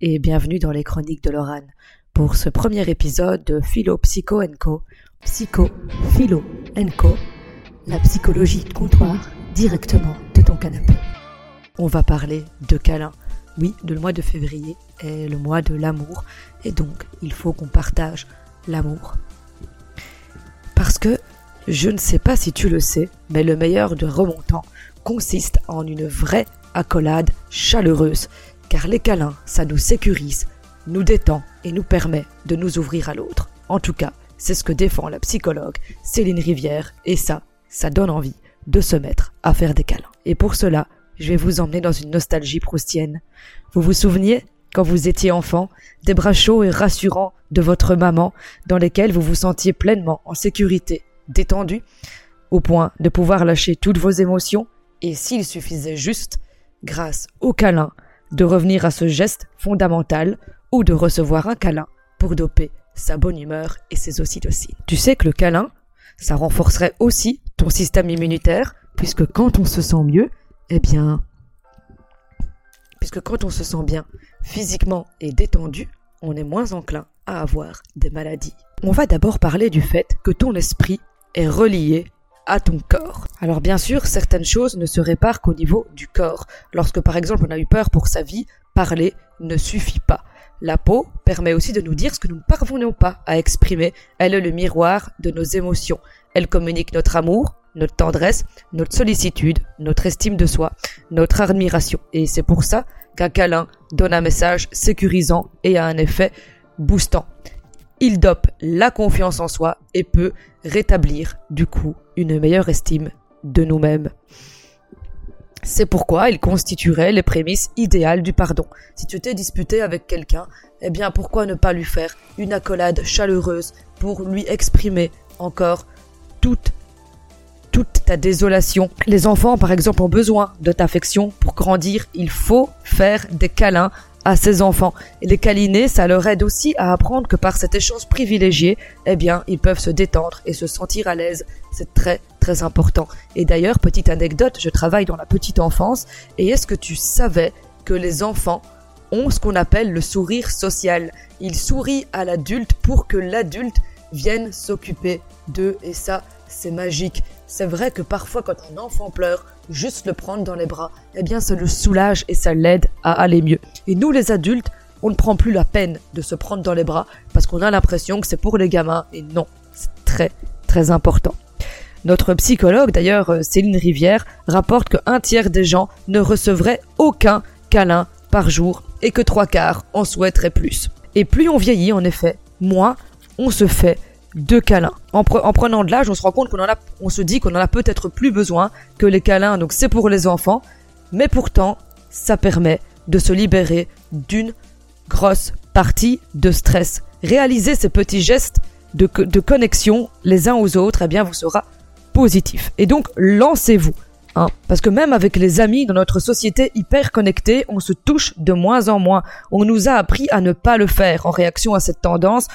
et bienvenue dans les chroniques de Lorane pour ce premier épisode de Philo Psycho Co. Psycho Philo Co. La psychologie de comptoir directement de ton canapé. On va parler de câlin. Oui, le mois de février est le mois de l'amour et donc il faut qu'on partage l'amour. Parce que je ne sais pas si tu le sais, mais le meilleur de remontant consiste en une vraie accolade chaleureuse, car les câlins, ça nous sécurise, nous détend et nous permet de nous ouvrir à l'autre. En tout cas, c'est ce que défend la psychologue Céline Rivière, et ça, ça donne envie de se mettre à faire des câlins. Et pour cela, je vais vous emmener dans une nostalgie proustienne. Vous vous souveniez, quand vous étiez enfant, des bras chauds et rassurants de votre maman, dans lesquels vous vous sentiez pleinement en sécurité, détendu, au point de pouvoir lâcher toutes vos émotions, et s'il suffisait juste grâce au câlin, de revenir à ce geste fondamental ou de recevoir un câlin pour doper sa bonne humeur et ses ocytocines. Tu sais que le câlin, ça renforcerait aussi ton système immunitaire, puisque quand on se sent mieux, eh bien, puisque quand on se sent bien physiquement et détendu, on est moins enclin à avoir des maladies. On va d'abord parler du fait que ton esprit est relié à ton corps. Alors bien sûr, certaines choses ne se réparent qu'au niveau du corps. Lorsque par exemple on a eu peur pour sa vie, parler ne suffit pas. La peau permet aussi de nous dire ce que nous ne parvenons pas à exprimer. Elle est le miroir de nos émotions. Elle communique notre amour, notre tendresse, notre sollicitude, notre estime de soi, notre admiration. Et c'est pour ça qu'un câlin donne un message sécurisant et a un effet boostant. Il dope la confiance en soi et peut rétablir du coup une meilleure estime de nous-mêmes. C'est pourquoi il constituerait les prémices idéales du pardon. Si tu t'es disputé avec quelqu'un, eh bien pourquoi ne pas lui faire une accolade chaleureuse pour lui exprimer encore toute toute ta désolation? Les enfants, par exemple, ont besoin de ta affection pour grandir. Il faut faire des câlins à ses enfants. Et les câliner, ça leur aide aussi à apprendre que par cet échange privilégié, eh bien, ils peuvent se détendre et se sentir à l'aise. C'est très, très important. Et d'ailleurs, petite anecdote, je travaille dans la petite enfance, et est-ce que tu savais que les enfants ont ce qu'on appelle le sourire social? Ils sourient à l'adulte pour que l'adulte vienne s'occuper d'eux, et ça, c'est magique. C'est vrai que parfois quand un enfant pleure, juste le prendre dans les bras, eh bien ça le soulage et ça l'aide à aller mieux. Et nous les adultes, on ne prend plus la peine de se prendre dans les bras parce qu'on a l'impression que c'est pour les gamins et non, c'est très très important. Notre psychologue, d'ailleurs euh, Céline Rivière, rapporte que un tiers des gens ne recevraient aucun câlin par jour et que trois quarts en souhaiteraient plus. Et plus on vieillit, en effet, moins on se fait de câlins. En, prenant de l'âge, on se rend compte qu'on en a, on se dit qu'on en a peut-être plus besoin que les câlins, donc c'est pour les enfants, mais pourtant, ça permet de se libérer d'une grosse partie de stress. Réaliser ces petits gestes de, de connexion les uns aux autres, eh bien, vous sera positif. Et donc, lancez-vous. Hein, parce que même avec les amis dans notre société hyper connectée, on se touche de moins en moins. On nous a appris à ne pas le faire en réaction à cette tendance.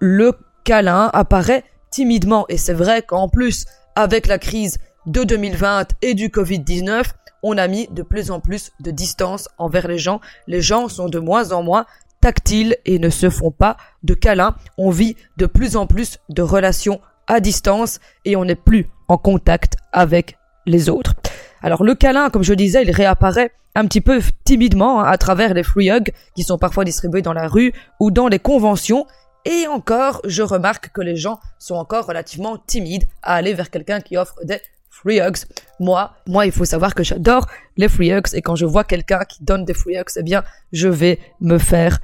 Le câlin apparaît timidement. Et c'est vrai qu'en plus, avec la crise de 2020 et du Covid-19, on a mis de plus en plus de distance envers les gens. Les gens sont de moins en moins tactiles et ne se font pas de câlins. On vit de plus en plus de relations à distance et on n'est plus en contact avec les autres. Alors le câlin, comme je disais, il réapparaît un petit peu timidement hein, à travers les free hugs qui sont parfois distribués dans la rue ou dans les conventions et encore, je remarque que les gens sont encore relativement timides à aller vers quelqu'un qui offre des free hugs. Moi, moi, il faut savoir que j'adore les free hugs et quand je vois quelqu'un qui donne des free hugs, eh bien, je vais me faire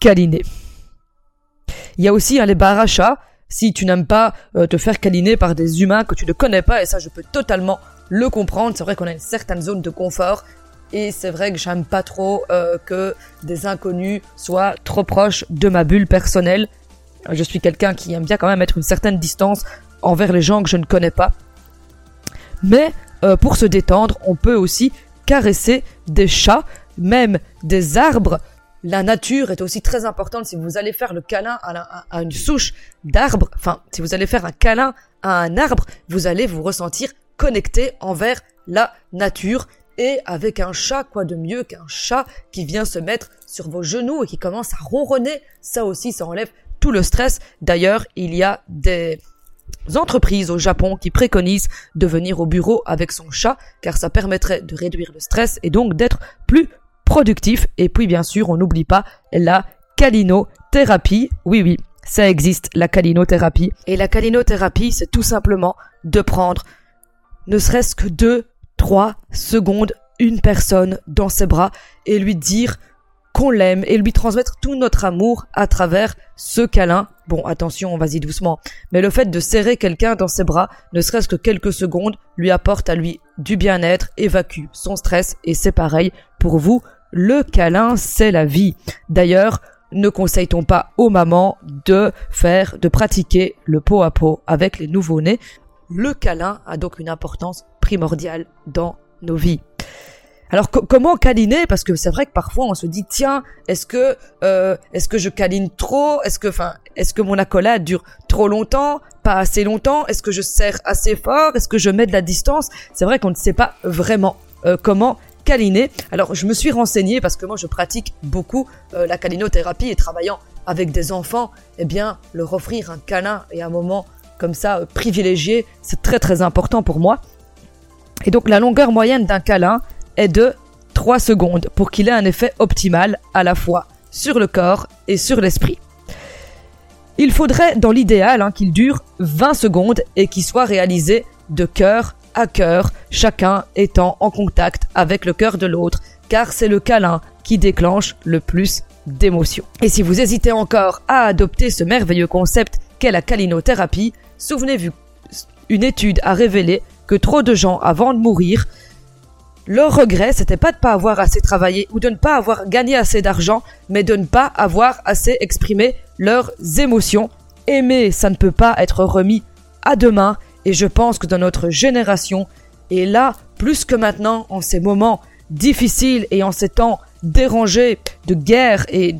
câliner. Il y a aussi hein, les bar Si tu n'aimes pas euh, te faire câliner par des humains que tu ne connais pas, et ça, je peux totalement le comprendre. C'est vrai qu'on a une certaine zone de confort et c'est vrai que j'aime pas trop euh, que des inconnus soient trop proches de ma bulle personnelle. Je suis quelqu'un qui aime bien quand même mettre une certaine distance envers les gens que je ne connais pas. Mais euh, pour se détendre, on peut aussi caresser des chats, même des arbres. La nature est aussi très importante. Si vous allez faire le câlin à, à une souche d'arbre, enfin, si vous allez faire un câlin à un arbre, vous allez vous ressentir connecté envers la nature Et avec un chat, quoi de mieux qu'un chat qui vient se mettre sur vos genoux et qui commence à ronronner, ça aussi, ça enlève tout le stress. D'ailleurs, il y a des entreprises au Japon qui préconisent de venir au bureau avec son chat car ça permettrait de réduire le stress et donc d'être plus productif. Et puis bien sûr, on n'oublie pas la calinothérapie. Oui, oui, ça existe, la calinothérapie. Et la calinothérapie, c'est tout simplement de prendre ne serait-ce que deux, trois secondes une personne dans ses bras et lui dire qu'on l'aime et lui transmettre tout notre amour à travers ce câlin. Bon, attention, vas-y doucement. Mais le fait de serrer quelqu'un dans ses bras, ne serait-ce que quelques secondes, lui apporte à lui du bien-être, évacue son stress et c'est pareil pour vous. Le câlin, c'est la vie. D'ailleurs, ne conseille-t-on pas aux mamans de faire, de pratiquer le pot à pot avec les nouveau-nés? Le câlin a donc une importance primordiale dans nos vies. Alors comment câliner? Parce que c'est vrai que parfois on se dit tiens est-ce que euh, est-ce que je câline trop? Est-ce que enfin est-ce que mon accolade dure trop longtemps? Pas assez longtemps? Est-ce que je serre assez fort? Est-ce que je mets de la distance? C'est vrai qu'on ne sait pas vraiment euh, comment câliner. Alors je me suis renseigné parce que moi je pratique beaucoup euh, la câlinothérapie et travaillant avec des enfants, eh bien leur offrir un câlin et un moment comme ça privilégié, c'est très très important pour moi. Et donc la longueur moyenne d'un câlin, est de 3 secondes pour qu'il ait un effet optimal à la fois sur le corps et sur l'esprit. Il faudrait dans l'idéal hein, qu'il dure 20 secondes et qu'il soit réalisé de cœur à cœur, chacun étant en contact avec le cœur de l'autre, car c'est le câlin qui déclenche le plus d'émotions. Et si vous hésitez encore à adopter ce merveilleux concept qu'est la calinothérapie, souvenez-vous, une étude a révélé que trop de gens avant de mourir leur regret, c'était pas de pas avoir assez travaillé ou de ne pas avoir gagné assez d'argent, mais de ne pas avoir assez exprimé leurs émotions. Aimer, ça ne peut pas être remis à demain, et je pense que dans notre génération, et là, plus que maintenant, en ces moments difficiles et en ces temps dérangés de guerre et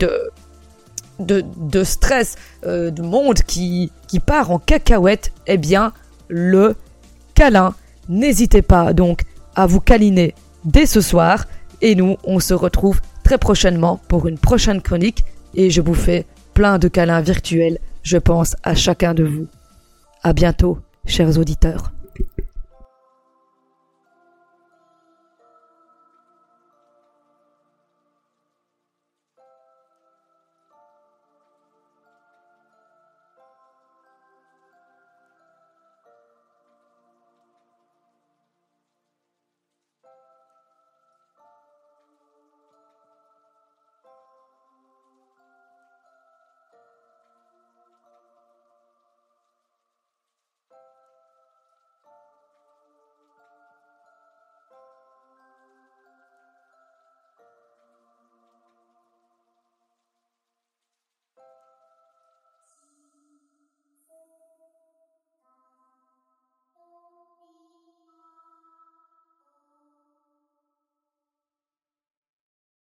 de stress, euh, de monde qui, qui part en cacahuète, eh bien, le câlin. N'hésitez pas donc à vous câliner dès ce soir. Et nous, on se retrouve très prochainement pour une prochaine chronique. Et je vous fais plein de câlins virtuels. Je pense à chacun de vous. À bientôt, chers auditeurs.